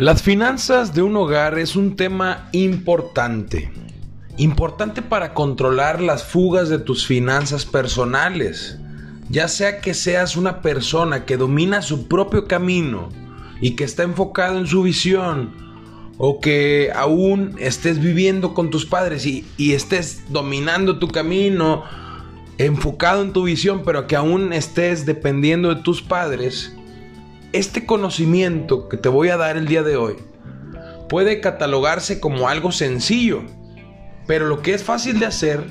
Las finanzas de un hogar es un tema importante. Importante para controlar las fugas de tus finanzas personales. Ya sea que seas una persona que domina su propio camino y que está enfocado en su visión, o que aún estés viviendo con tus padres y, y estés dominando tu camino, enfocado en tu visión, pero que aún estés dependiendo de tus padres, este conocimiento que te voy a dar el día de hoy puede catalogarse como algo sencillo, pero lo que es fácil de hacer,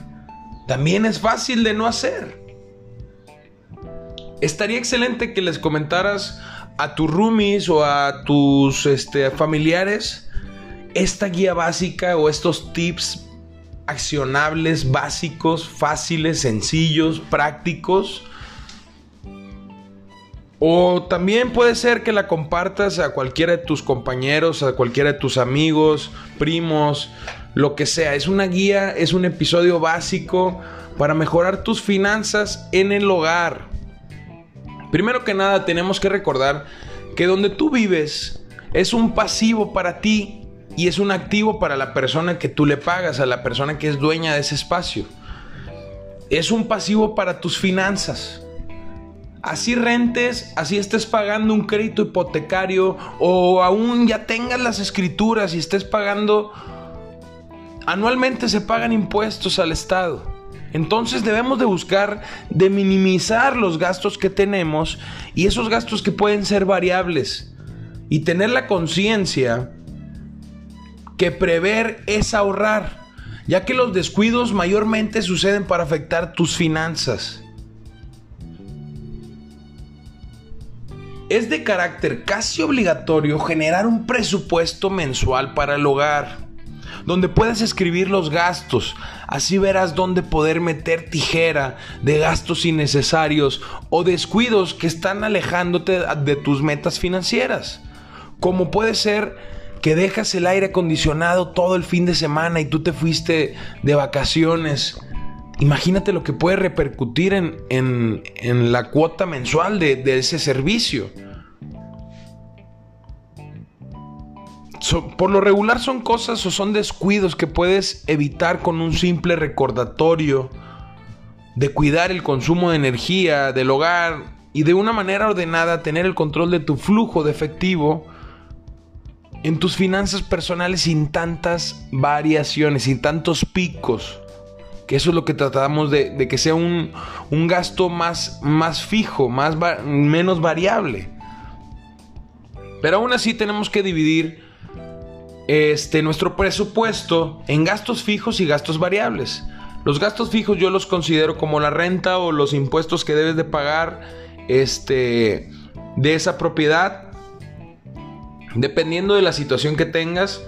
también es fácil de no hacer. Estaría excelente que les comentaras a tus roomies o a tus este, familiares esta guía básica o estos tips accionables, básicos, fáciles, sencillos, prácticos o también puede ser que la compartas a cualquiera de tus compañeros, a cualquiera de tus amigos, primos, lo que sea. Es una guía, es un episodio básico para mejorar tus finanzas en el hogar. Primero que nada tenemos que recordar que donde tú vives es un pasivo para ti y es un activo para la persona que tú le pagas, a la persona que es dueña de ese espacio. Es un pasivo para tus finanzas. Así rentes, así estés pagando un crédito hipotecario o aún ya tengas las escrituras y estés pagando, anualmente se pagan impuestos al Estado. Entonces debemos de buscar de minimizar los gastos que tenemos y esos gastos que pueden ser variables y tener la conciencia que prever es ahorrar, ya que los descuidos mayormente suceden para afectar tus finanzas. Es de carácter casi obligatorio generar un presupuesto mensual para el hogar, donde puedas escribir los gastos, así verás dónde poder meter tijera de gastos innecesarios o descuidos que están alejándote de tus metas financieras, como puede ser que dejas el aire acondicionado todo el fin de semana y tú te fuiste de vacaciones. Imagínate lo que puede repercutir en, la cuota mensual de, ese servicio. Por lo regular son cosas o son descuidos que puedes evitar con un simple recordatorio de cuidar el consumo de energía del hogar y de una manera ordenada tener el control de tu flujo de efectivo en tus finanzas personales sin tantas variaciones, sin tantos picos que eso es lo que tratamos de, que sea un, gasto más, más fijo, más menos variable. Pero aún así tenemos que dividir este, nuestro presupuesto en gastos fijos y gastos variables. Los gastos fijos yo los considero como la renta o los impuestos que debes de pagar este, de esa propiedad. Dependiendo de la situación que tengas,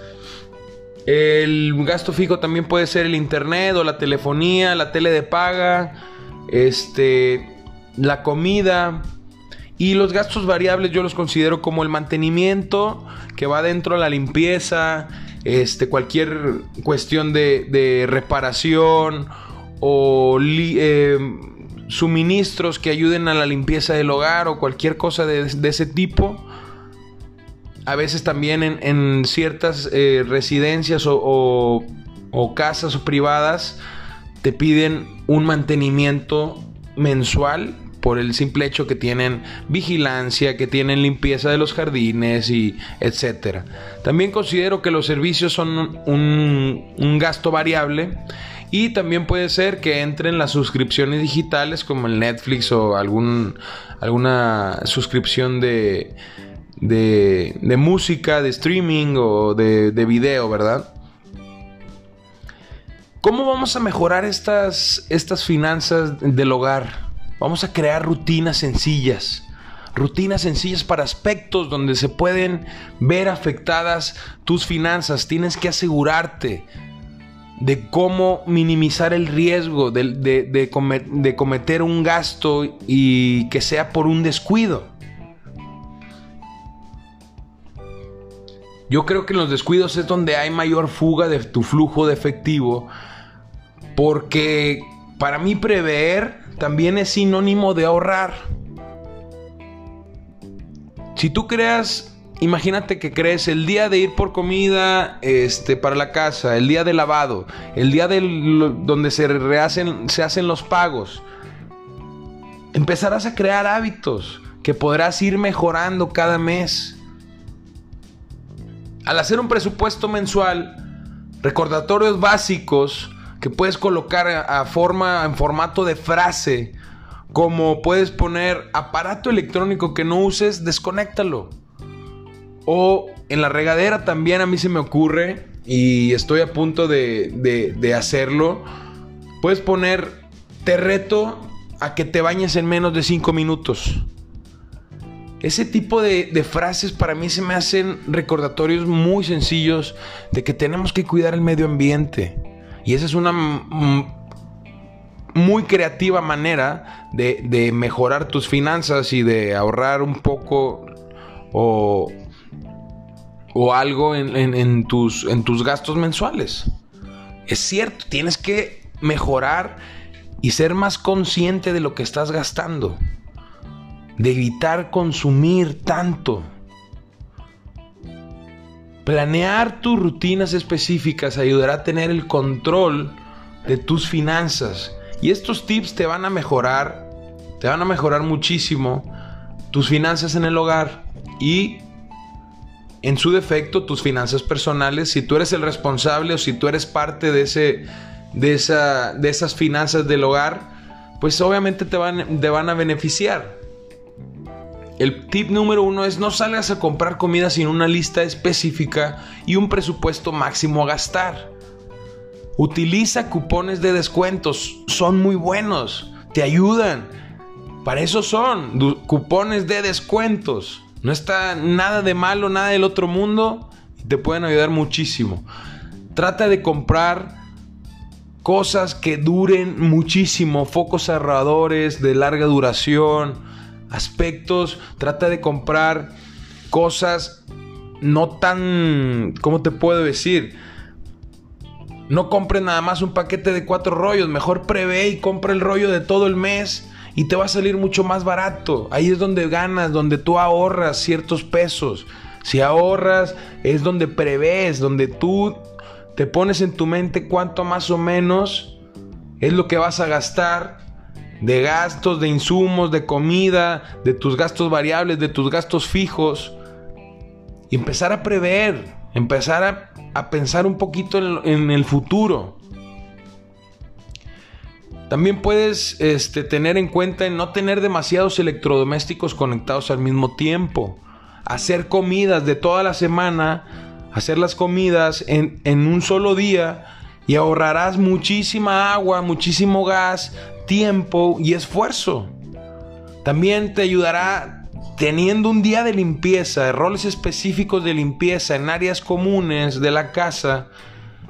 el gasto fijo también puede ser el internet o la telefonía, la tele de paga, este, la comida. Y los gastos variables yo los considero como el mantenimiento que va dentro de la limpieza, este, cualquier cuestión de, reparación o eh, suministros que ayuden a la limpieza del hogar o cualquier cosa de ese tipo. A veces también en, ciertas eh, residencias o, casas o privadas te piden un mantenimiento mensual por el simple hecho que tienen vigilancia, que tienen limpieza de los jardines y etcétera. También considero que los servicios son un, gasto variable y también puede ser que entren las suscripciones digitales como el Netflix o alguna suscripción de, de, música, de streaming o de, de, video, ¿verdad? ¿Cómo vamos a mejorar estas, estas finanzas del hogar? Vamos a crear rutinas sencillas. Rutinas sencillas para aspectos donde se pueden ver afectadas tus finanzas. Tienes que asegurarte de cómo minimizar el riesgo de, de cometer un gasto y que sea por un descuido. Yo creo que en los descuidos es donde hay mayor fuga de tu flujo de efectivo. Porque para mí prever también es sinónimo de ahorrar. Si tú creas imagínate que crees el día de ir por comida este, para la casa, el día de lavado, el día donde se, rehacen, se hacen los pagos. Empezarás a crear hábitos que podrás ir mejorando cada mes. Al hacer un presupuesto mensual, recordatorios básicos que puedes colocar a forma, en formato de frase, como puedes poner aparato electrónico que no uses, desconéctalo. O en la regadera también a mí se me ocurre y estoy a punto de, de hacerlo. Puedes poner, te reto a que te bañes en menos de 5 minutos. Ese tipo de, frases para mí se me hacen recordatorios muy sencillos de que tenemos que cuidar el medio ambiente. Y esa es una muy creativa manera de, mejorar tus finanzas y de ahorrar un poco o, o algo en, tus, en tus gastos mensuales. Es cierto, tienes que mejorar y ser más consciente de lo que estás gastando de evitar consumir tanto. Planear tus rutinas específicas ayudará a tener el control de tus finanzas. Y estos tips te van a mejorar, te van a mejorar muchísimo tus finanzas en el hogar y en su defecto tus finanzas personales. Si tú eres el responsable o si tú eres parte de, ese, de, esa, de esas finanzas del hogar, pues obviamente te van, te van a beneficiar. El tip número uno es no salgas a comprar comida sin una lista específica y un presupuesto máximo a gastar. Utiliza cupones de descuentos, son muy buenos, te ayudan. Para eso son cupones de descuentos. No está nada de malo, nada del otro mundo te pueden ayudar muchísimo. Trata de comprar cosas que duren muchísimo, focos cerradores de larga duración aspectos, trata de comprar cosas no tan, ¿cómo te puedo decir? No compres nada más un paquete de cuatro rollos, mejor prevé y compra el rollo de todo el mes y te va a salir mucho más barato. Ahí es donde ganas, donde tú ahorras ciertos pesos. Si ahorras es donde prevés, donde tú te pones en tu mente cuánto más o menos es lo que vas a gastar de gastos, de insumos, de comida, de tus gastos variables, de tus gastos fijos. Y empezar a prever, empezar a, pensar un poquito en, el futuro. También puedes este, tener en cuenta en no tener demasiados electrodomésticos conectados al mismo tiempo. Hacer comidas de toda la semana, hacer las comidas en, en un solo día y ahorrarás muchísima agua, muchísimo gas, tiempo y esfuerzo. También te ayudará teniendo un día de limpieza, roles específicos de limpieza en áreas comunes de la casa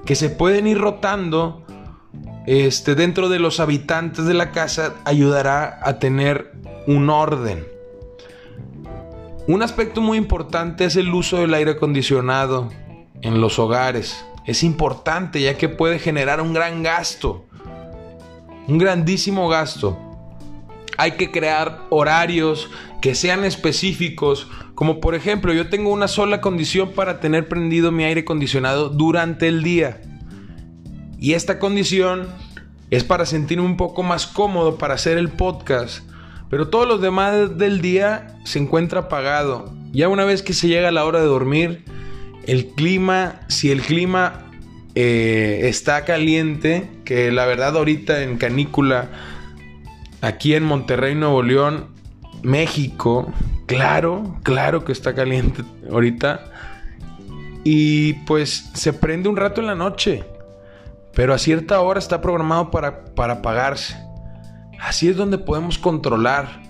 que se pueden ir rotando este, dentro de los habitantes de la casa, ayudará a tener un orden. Un aspecto muy importante es el uso del aire acondicionado en los hogares. Es importante ya que puede generar un gran gasto un grandísimo gasto. Hay que crear horarios que sean específicos, como por ejemplo yo tengo una sola condición para tener prendido mi aire acondicionado durante el día. Y esta condición es para sentirme un poco más cómodo para hacer el podcast. Pero todos los demás del día se encuentra apagado. Ya una vez que se llega la hora de dormir, el clima, si el clima eh, está caliente, que la verdad ahorita en canícula, aquí en Monterrey, Nuevo León, México, claro, claro que está caliente ahorita. Y pues se prende un rato en la noche, pero a cierta hora está programado para, para apagarse. Así es donde podemos controlar,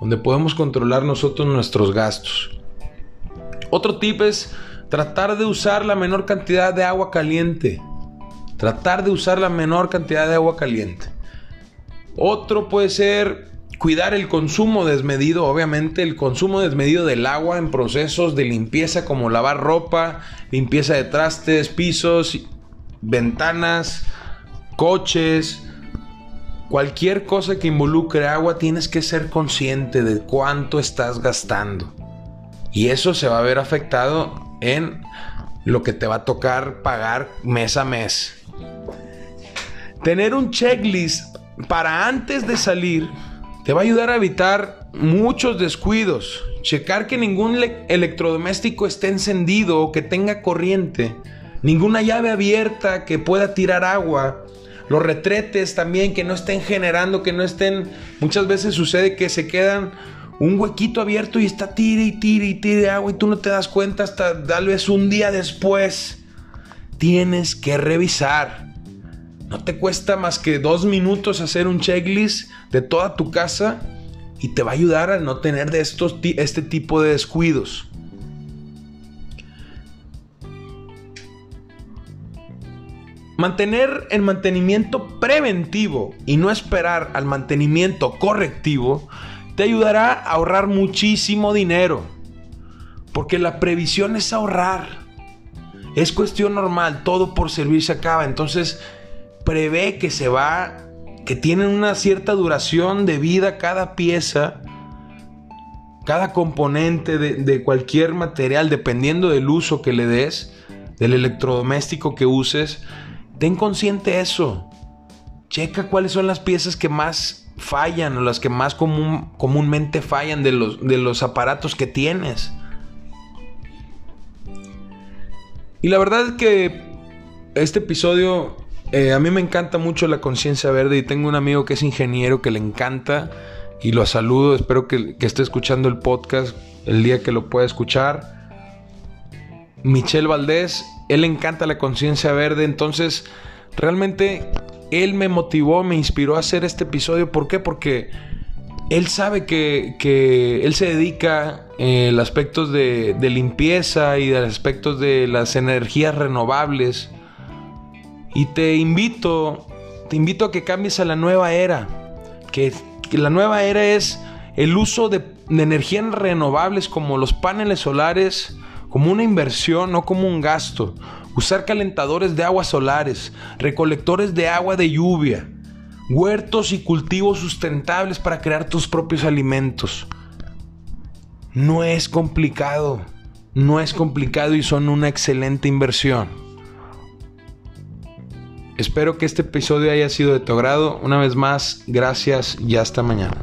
donde podemos controlar nosotros nuestros gastos. Otro tip es Tratar de usar la menor cantidad de agua caliente. Tratar de usar la menor cantidad de agua caliente. Otro puede ser cuidar el consumo desmedido, obviamente el consumo desmedido del agua en procesos de limpieza como lavar ropa, limpieza de trastes, pisos, ventanas, coches, cualquier cosa que involucre agua tienes que ser consciente de cuánto estás gastando. Y eso se va a ver afectado en lo que te va a tocar pagar mes a mes. Tener un checklist para antes de salir te va a ayudar a evitar muchos descuidos. Checar que ningún electrodoméstico esté encendido o que tenga corriente. Ninguna llave abierta que pueda tirar agua. Los retretes también que no estén generando, que no estén... Muchas veces sucede que se quedan un huequito abierto y está tire y tire y tire agua y tú no te das cuenta hasta tal vez un día después. Tienes que revisar. No te cuesta más que dos minutos hacer un checklist de toda tu casa y te va a ayudar a no tener de estos, este tipo de descuidos. Mantener el mantenimiento preventivo y no esperar al mantenimiento correctivo te ayudará a ahorrar muchísimo dinero. Porque la previsión es ahorrar. Es cuestión normal, todo por servir se acaba. Entonces, prevé que se va, que tienen una cierta duración de vida cada pieza, cada componente de, de cualquier material, dependiendo del uso que le des, del electrodoméstico que uses. Ten consciente eso. Checa cuáles son las piezas que más fallan o las que más comúnmente fallan de los, de los aparatos que tienes. Y la verdad es que este episodio eh, a mí me encanta mucho la conciencia verde y tengo un amigo que es ingeniero que le encanta y lo saludo, espero que, esté escuchando el podcast el día que lo pueda escuchar. Michelle Valdés, él encanta la conciencia verde, entonces realmente él me motivó, me inspiró a hacer este episodio. ¿Por qué? Porque él sabe que, él se dedica eh, el aspectos de, de, limpieza y de aspectos de las energías renovables. Y te invito, te invito a que cambies a la nueva era. Que, la nueva era es el uso de, de energías renovables como los paneles solares, como una inversión, no como un gasto usar calentadores de aguas solares, recolectores de agua de lluvia, huertos y cultivos sustentables para crear tus propios alimentos. No es complicado, no es complicado y son una excelente inversión. Espero que este episodio haya sido de tu agrado. Una vez más, gracias y hasta mañana.